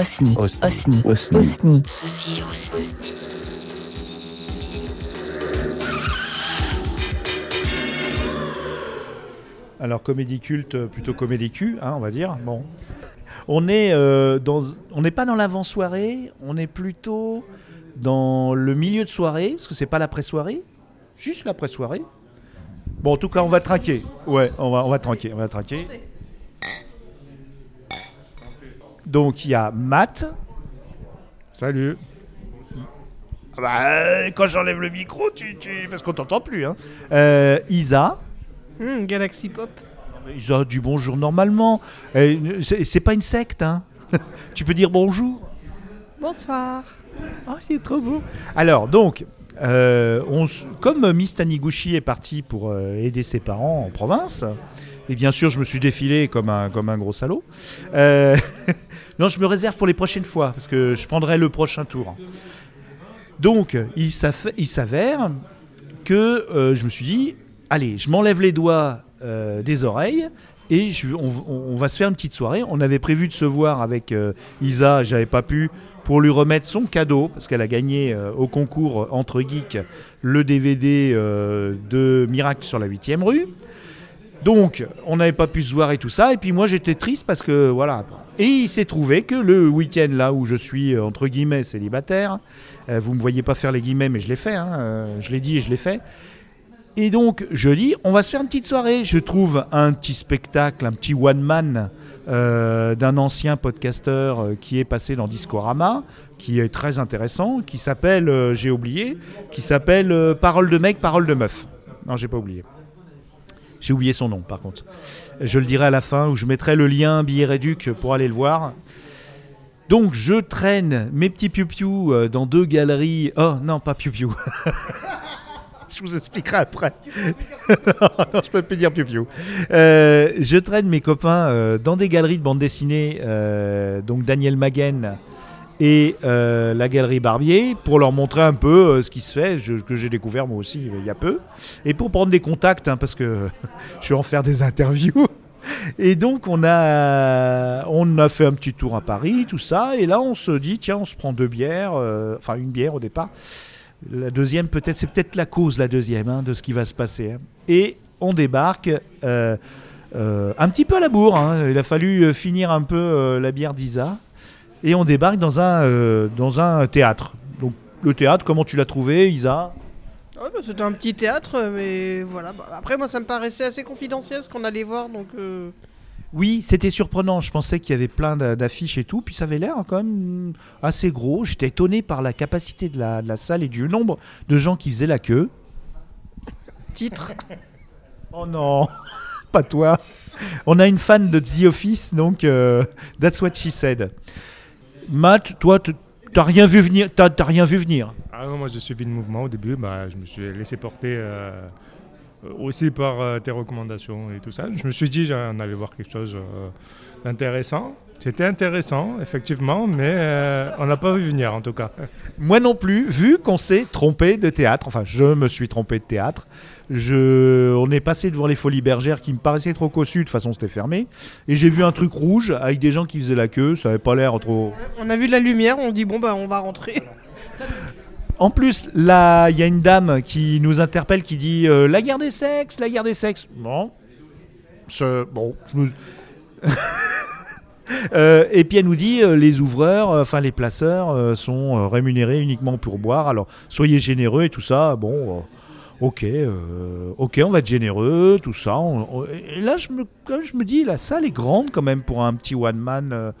Osni. Osni. Osni. Osni. Osni. Ceci aussi. Alors comédie culte, euh, plutôt comédie cul, hein, on va dire. Bon, on est euh, dans, on n'est pas dans l'avant-soirée, on est plutôt dans le milieu de soirée, parce que c'est pas l'après-soirée, juste l'après-soirée. Bon, en tout cas, on va trinquer. Ouais, on va, on va trinquer, on va trinquer. Donc il y a Matt. Salut. Ah bah, euh, quand j'enlève le micro, tu, tu... parce qu'on t'entend plus. Hein. Euh, Isa. Hmm, Galaxy Pop. Ont du bonjour normalement. C'est pas une secte, hein. tu peux dire bonjour. Bonsoir. Ah, c'est trop beau. Alors, donc, euh, on comme Miss Taniguchi est partie pour euh, aider ses parents en province, et bien sûr, je me suis défilé comme un, comme un gros salaud. euh, non, je me réserve pour les prochaines fois, parce que je prendrai le prochain tour. Donc, il s'avère que euh, je me suis dit, allez, je m'enlève les doigts euh, des oreilles. Et on, va se faire une petite soirée. On avait prévu de se voir avec euh, Isa, j'avais pas pu, pour lui remettre son cadeau, parce qu'elle a gagné au concours entre geeks le DVD de Miracle sur la 8ème rue. Donc, on n'avait pas pu se voir et tout ça. Et puis moi, j'étais triste parce que, voilà. Et il s'est trouvé que le week-end, là où je suis, euh, entre guillemets, célibataire, euh, vous me voyez pas faire les guillemets, mais je l'ai fait, hein, euh, je l'ai dit et je l'ai fait. Et donc, je dis, on va se faire une petite soirée. Je trouve un petit spectacle, un petit one-man euh, d'un ancien podcasteur qui est passé dans Discorama, qui est très intéressant, qui s'appelle, j'ai oublié, qui s'appelle Parole de mec, parole de meuf. Non, j'ai pas oublié. J'ai oublié son nom, par contre. Je le dirai à la fin, où je mettrai le lien billet réduc pour aller le voir. Donc, je traîne mes petits piou-piou euh, dans deux galeries. Oh, non, pas piou-piou. je vous expliquerai après. non, non, je peux plus dire piou-piou. Euh, je traîne mes copains euh, dans des galeries de bande dessinée, donc Daniel Maguen et euh, la galerie Barbier, pour leur montrer un peu euh, ce qui se fait, que j'ai découvert moi aussi il y a peu, et pour prendre des contacts, hein, parce que je vais en faire des interviews. Et donc on a, on a fait un petit tour à Paris, tout ça, et là on se dit, tiens, on se prend deux bières, euh, enfin une bière au départ. La deuxième, peut-être, c'est peut-être la cause, la deuxième, hein, de ce qui va se passer. hein. Et on débarque un petit peu à la bourre. Il a fallu finir un peu la bière d'Isa. Et on débarque dans un, euh, dans un théâtre. Donc, le théâtre, comment tu l'as trouvé, Isa? Ouais, bah, C'était un petit théâtre, mais voilà. Bah, après, moi, ça me paraissait assez confidentiel ce qu'on allait voir, donc. euh, Oui, c'était surprenant. Je pensais qu'il y avait plein d'a- d'affiches et tout. Puis ça avait l'air quand même assez gros. J'étais étonné par la capacité de la, de la salle et du nombre de gens qui faisaient la queue. Titre. Oh non, pas toi. On a une fan de The Office, donc euh, that's what she said. Matt, toi, t- t'as rien vu venir. T'as rien vu venir. Ah non, moi j'ai suivi le mouvement au début, bah, je me suis laissé porter euh, aussi par euh, tes recommandations et tout ça. Je me suis dit j'en allais voir quelque chose euh, d'intéressant. C'était intéressant, effectivement, mais euh, on n'a pas vu venir en tout cas. Moi non plus, vu qu'on s'est trompé de théâtre. Enfin, je me suis trompé de théâtre. Je, on est passé devant les Folies Bergères qui me paraissaient trop cossu. De toute façon, c'était fermé. Et j'ai vu un truc rouge avec des gens qui faisaient la queue. Ça avait pas l'air trop. On a vu de la lumière, on dit, bon, bah, on va rentrer. En plus, là, il y a une dame qui nous interpelle qui dit euh, la guerre des sexes, la guerre des sexes. Bon, Ce- bon, je me- Euh, et puis elle nous dit euh, les ouvreurs, euh, enfin les placeurs sont rémunérés uniquement pour boire. Alors soyez généreux et tout ça. Bon, ok, ok, on va être généreux, tout ça. Et là, je me, comme je me dis, la salle est grande quand même pour un petit one man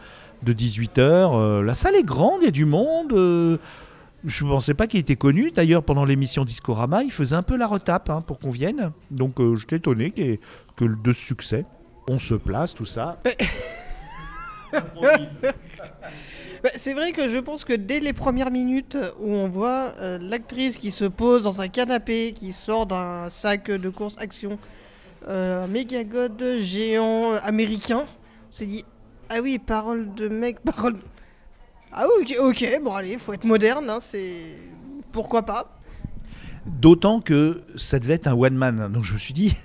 de 18 heures. La salle est grande, il y a du monde. je ne pensais pas qu'il était connu. D'ailleurs, pendant l'émission Discorama, il faisait un peu la retape hein, pour qu'on vienne. Donc, euh, j'étais étonné que le- de succès. On se place, tout ça. Bah, c'est vrai que je pense que dès les premières minutes où on voit euh, l'actrice qui se pose dans un canapé, qui sort d'un sac de course action, euh, un méga god géant américain, on s'est dit ah oui parole de mec, parole. Ah ok ok bon allez faut être moderne hein, c'est pourquoi pas. D'autant que ça devait être un one man. Donc, je me suis dit,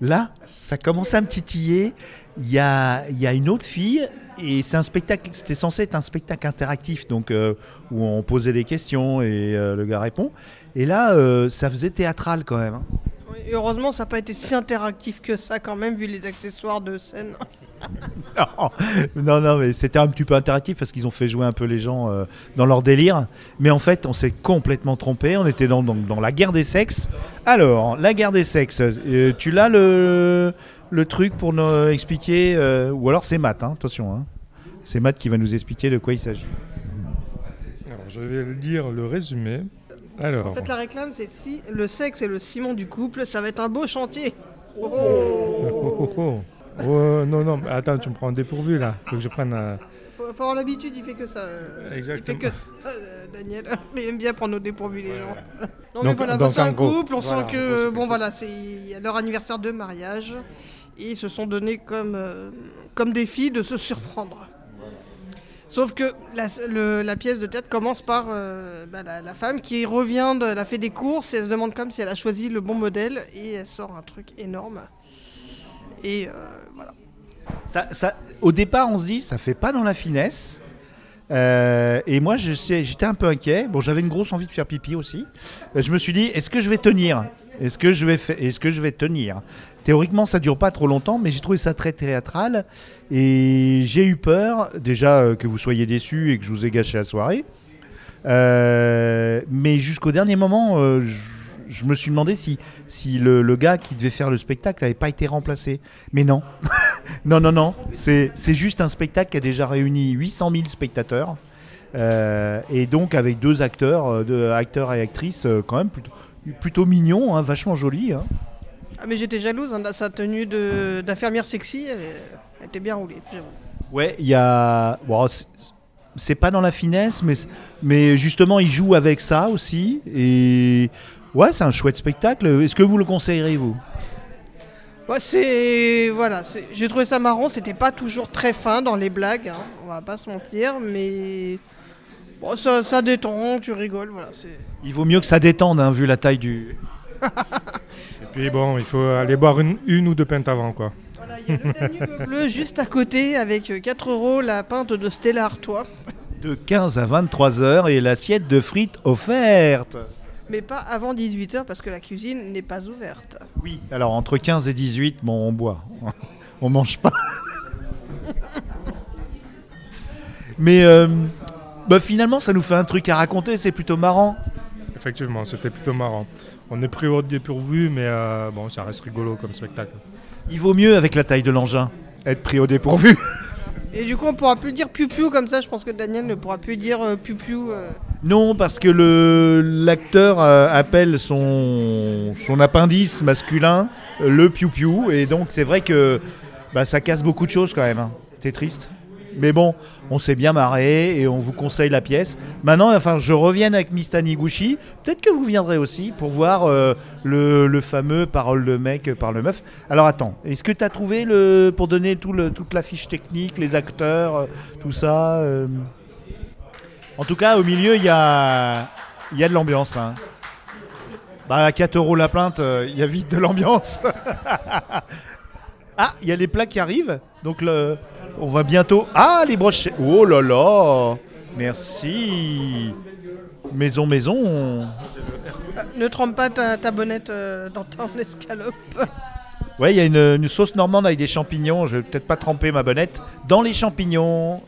Là, ça commence à me titiller. Il y a, y a une autre fille et c'est un spectacle. C'était censé être un spectacle interactif, donc euh, où on posait des questions et euh, le gars répond. Et là, euh, ça faisait théâtral quand même. hein. Heureusement, ça n'a pas été si interactif que ça, quand même, vu les accessoires de scène. Non, non, mais c'était un petit peu interactif parce qu'ils ont fait jouer un peu les gens euh, dans leur délire. Mais en fait, on s'est complètement trompé. On était dans, dans, dans la guerre des sexes. Alors, la guerre des sexes, euh, tu l'as le, le truc pour nous expliquer euh, Ou alors c'est Matt, hein, attention. hein. C'est Matt qui va nous expliquer de quoi il s'agit. Alors, je vais lire le résumé. Alors, En fait, la réclame, c'est si le sexe est le ciment du couple, ça va être un beau chantier. Oh. oh, oh, oh. Non, non, mais attends, tu me prends en dépourvu là. Faut que je prenne. euh, Faut, faut avoir l'habitude, il fait que ça. euh, Exactement. Il fait que ça, euh, Daniel. Il aime bien prendre au dépourvu les gens. Non, mais Donc- voilà, donc, c'est un gros, couple, on voilà, sent en que, gros, bon voilà, c'est leur anniversaire de mariage. Et ils se sont donnés comme, euh, comme défi de se surprendre. Sauf que la, le- la pièce de tête commence par euh, bah, la, la femme qui revient, de, elle a fait des courses et elle se demande comme si elle a choisi le bon modèle et elle sort un truc énorme. Euh, au départ, on se dit, ça fait pas dans la finesse. Euh, et moi, j'étais un peu inquiet. Bon, j'avais une grosse envie de faire pipi aussi. Euh, je me suis dit, est-ce que je vais tenir? Est-ce que je vais, est-ce que je vais tenir? Théoriquement, ça dure pas trop longtemps, mais j'ai trouvé ça très théâtral. Et j'ai eu peur, déjà, que vous soyez déçus et que je vous ai gâché la soirée. Mais jusqu'au dernier moment, je, je me suis demandé si, si le, le gars qui devait faire le spectacle n'avait pas été remplacé. Mais non. Non, non, non. C'est c'est juste un spectacle qui a déjà réuni 800 000 spectateurs. Euh, et donc avec deux acteurs, euh, deux acteurs et actrices euh, quand même plutôt, plutôt mignons, hein, vachement jolis. hein. Ah, mais j'étais jalouse hein, sa tenue de- d'infirmière sexy, elle, elle était bien roulée. Ouais, il y a... c'est- pas dans la finesse, mais, mais justement, il joue avec ça aussi. Et ouais, c'est un chouette spectacle. Est-ce que vous le conseillerez, vous? Ouais, c'est. Voilà, c'est- j'ai trouvé ça marrant, c'était pas toujours très fin dans les blagues, hein, on va pas se mentir, mais. Bon, ça, ça détend, tu rigoles, voilà. c'est... Il vaut mieux que ça détende, hein, vu la taille du... Et puis bon, il faut aller boire une, une ou deux pintes avant quoi. Voilà, il y a le Danube bleu juste à côté avec euh, 4 euros la pinte de Stella Artois, De 15 à 23 heures et l'assiette de frites offerte. Mais pas avant 18h parce que la cuisine n'est pas ouverte. Oui. Alors entre 15 et 18, bon, on boit. On mange pas. Mais euh, bah, finalement, ça nous fait un truc à raconter, c'est plutôt marrant. Effectivement, c'était plutôt marrant. On est pris au dépourvu, mais euh, bon, ça reste rigolo comme spectacle. Il vaut mieux avec la taille de l'engin être pris au dépourvu. Et du coup, on pourra plus dire piou-piou comme ça, je pense que Daniel ne pourra plus dire euh, piou-piou. Non, parce que l'acteur euh, appelle son appendice masculin euh, le piou-piou et donc c'est vrai que bah, ça casse beaucoup de choses quand même. hein. C'est triste. Mais bon, on s'est bien marré et on vous conseille la pièce. Maintenant, enfin, je reviens avec Miss Taniguchi. Peut-être que vous viendrez aussi pour voir euh, le, fameux parole de mec, parole de meuf. Alors attends, est-ce que tu as trouvé le pour donner tout le, toute la fiche technique, les acteurs, tout ça En tout cas, au milieu, il y a, y a de l'ambiance. hein. Bah, à 4 euros la plainte, euh, il y a vite de l'ambiance. ah, il y a les plats qui arrivent. Donc, le, on va bientôt. Ah, les brochettes. Oh là là Merci Maison, maison. Ne trempe pas ta, ta bonnette euh, dans ton escalope. Ouais, il y a une, une sauce normande avec des champignons. Je vais peut-être pas tremper ma bonnette. Dans les champignons,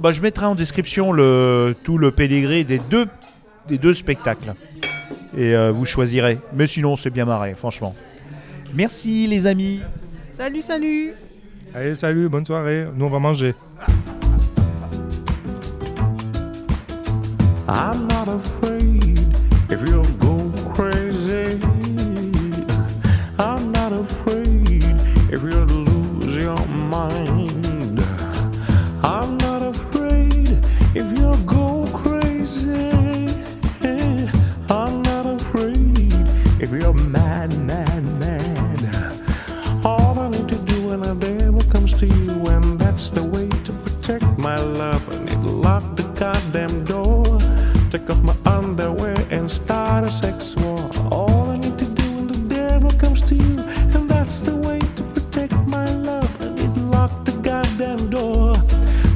bah, je mettrai en description le, tout le pédigré des deux, des deux spectacles. Et euh, vous choisirez. Mais sinon, c'est bien marré, franchement. Merci les amis. Salut, salut Allez, salut, bonne soirée. Nous, on va manger. I'm not afraid if you'll my love and it locked the goddamn door. Took off my underwear and start a sex war. All I need to do when the devil comes to you, and that's the way to protect my love. And it locked the goddamn door.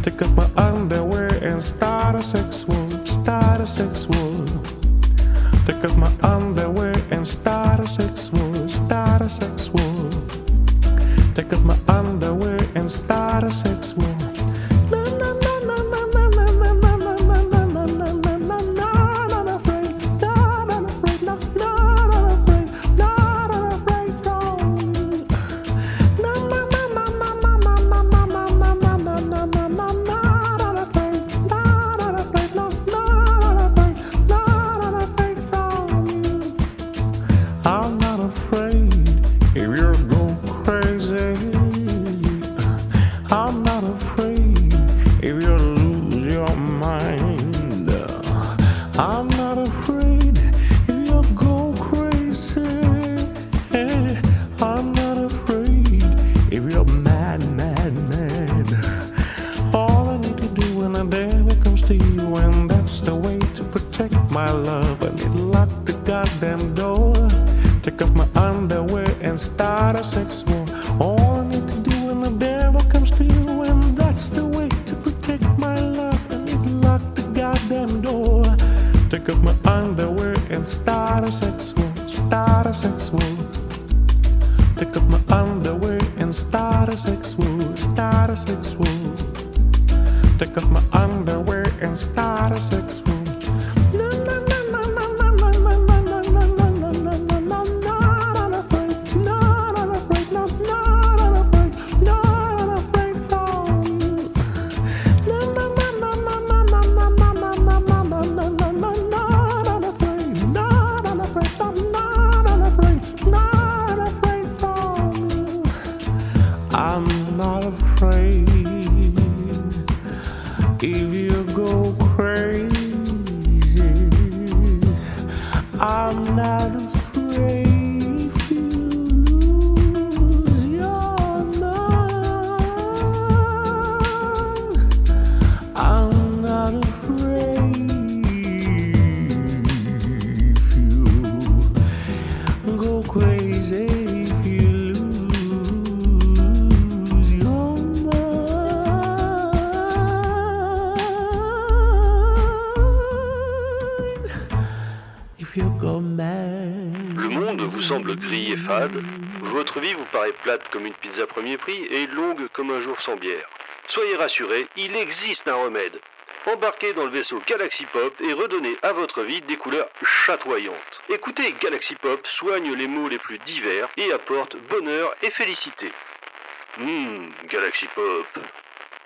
Took off my underwear and start a sex war. Start a sex war. Take off my underwear and start a sex war. Start a sex war. Take off my off my underwear, and start a sex war. All I need to do when the devil comes to you, and that's the way to protect my love. And need to lock the goddamn door, take off my underwear, and start a sex war. Start a sex war. Take off my underwear and start a sex war. Start a sex war. Take off my underwear and start a sex war. Le monde vous semble gris et fade, votre vie vous paraît plate comme une pizza premier prix et longue comme un jour sans bière. Soyez rassurés, il existe un remède. Embarquez dans le vaisseau Galaxy Pop et redonnez à votre vie des couleurs chatoyantes. Écoutez, Galaxy Pop soigne les maux les plus divers et apporte bonheur et félicité. Hmm, Galaxy Pop.